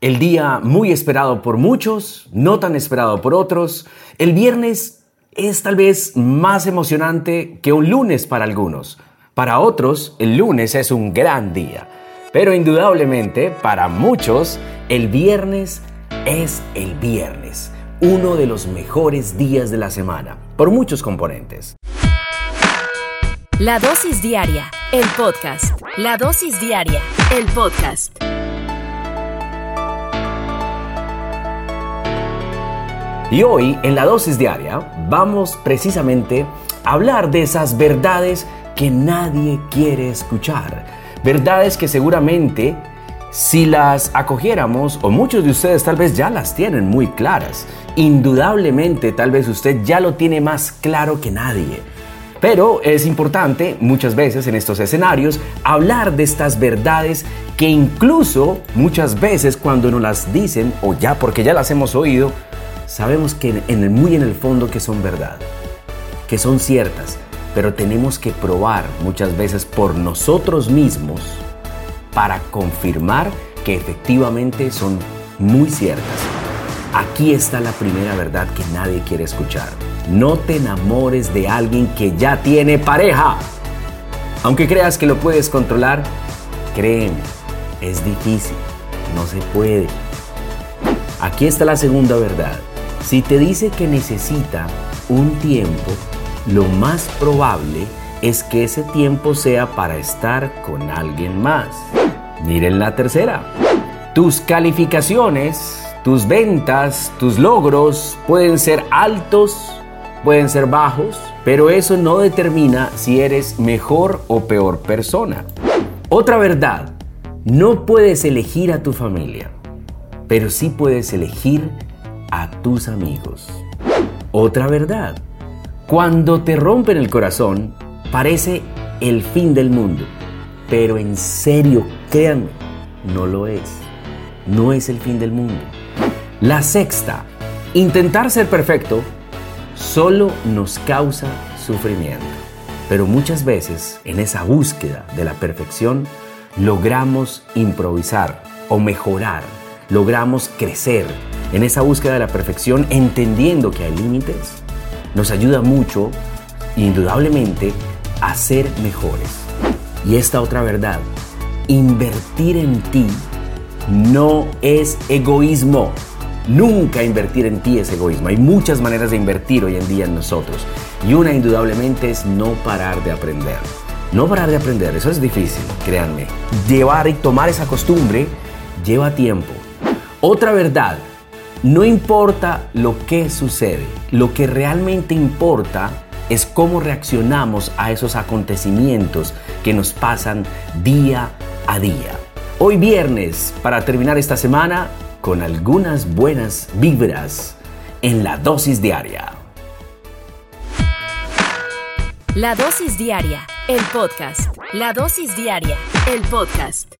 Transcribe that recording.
El día muy esperado por muchos, no tan esperado por otros. El viernes es tal vez más emocionante que un lunes para algunos. Para otros, el lunes es un gran día. Pero indudablemente, para muchos, el viernes es el viernes. Uno de los mejores días de la semana, por muchos componentes. La dosis diaria, el podcast. La dosis diaria, el podcast. Y hoy, en la dosis diaria, vamos precisamente a hablar de esas verdades que nadie quiere escuchar. Verdades que seguramente, si las acogiéramos, o muchos de ustedes tal vez ya las tienen muy claras, indudablemente tal vez usted ya lo tiene más claro que nadie. Pero es importante muchas veces en estos escenarios hablar de estas verdades que incluso muchas veces cuando nos las dicen o ya porque ya las hemos oído, sabemos que muy en el fondo que son verdad, que son ciertas, pero tenemos que probar muchas veces por nosotros mismos para confirmar que efectivamente son muy ciertas. Aquí está la primera verdad que nadie quiere escuchar. No te enamores de alguien que ya tiene pareja. Aunque creas que lo puedes controlar, créeme, es difícil, no se puede. Aquí está la segunda verdad. Si te dice que necesita un tiempo, lo más probable es que ese tiempo sea para estar con alguien más. Miren la tercera. Tus calificaciones, tus ventas, tus logros pueden ser altos, pueden ser bajos, pero eso no determina si eres mejor o peor persona. Otra verdad, no puedes elegir a tu familia, pero sí puedes elegir a tus amigos. Otra verdad, cuando te rompen el corazón, parece el fin del mundo, pero en serio, créanme, no lo es. No es el fin del mundo. La sexta, intentar ser perfecto solo nos causa sufrimiento. Pero muchas veces en esa búsqueda de la perfección logramos improvisar o mejorar, logramos crecer, en esa búsqueda de la perfección, entendiendo que hay límites, nos ayuda mucho, indudablemente, a ser mejores. Y esta otra verdad, invertir en ti no es egoísmo. Nunca invertir en ti es egoísmo. Hay muchas maneras de invertir hoy en día en nosotros. Y una indudablemente es no parar de aprender. No parar de aprender, eso es difícil, créanme. Llevar y tomar esa costumbre lleva tiempo. Otra verdad no importa lo que sucede, lo que realmente importa es cómo reaccionamos a esos acontecimientos que nos pasan día a día. Hoy viernes, para terminar esta semana con algunas buenas vibras en la dosis diaria. La dosis diaria, el podcast. La dosis diaria, el podcast.